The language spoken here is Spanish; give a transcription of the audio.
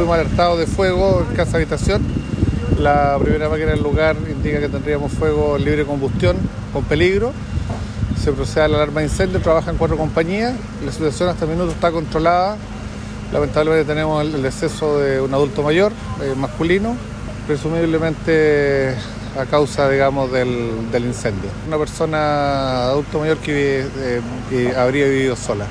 fuimos alertados de fuego en casa habitación. La primera máquina del lugar indica que tendríamos fuego libre de combustión con peligro. Se procede a la alarma de incendio, trabajan cuatro compañías. La situación hasta el minuto está controlada. Lamentablemente tenemos el deceso de un adulto mayor, eh, masculino, presumiblemente a causa, digamos, del, del incendio. Una persona adulto mayor que, eh, que habría vivido sola.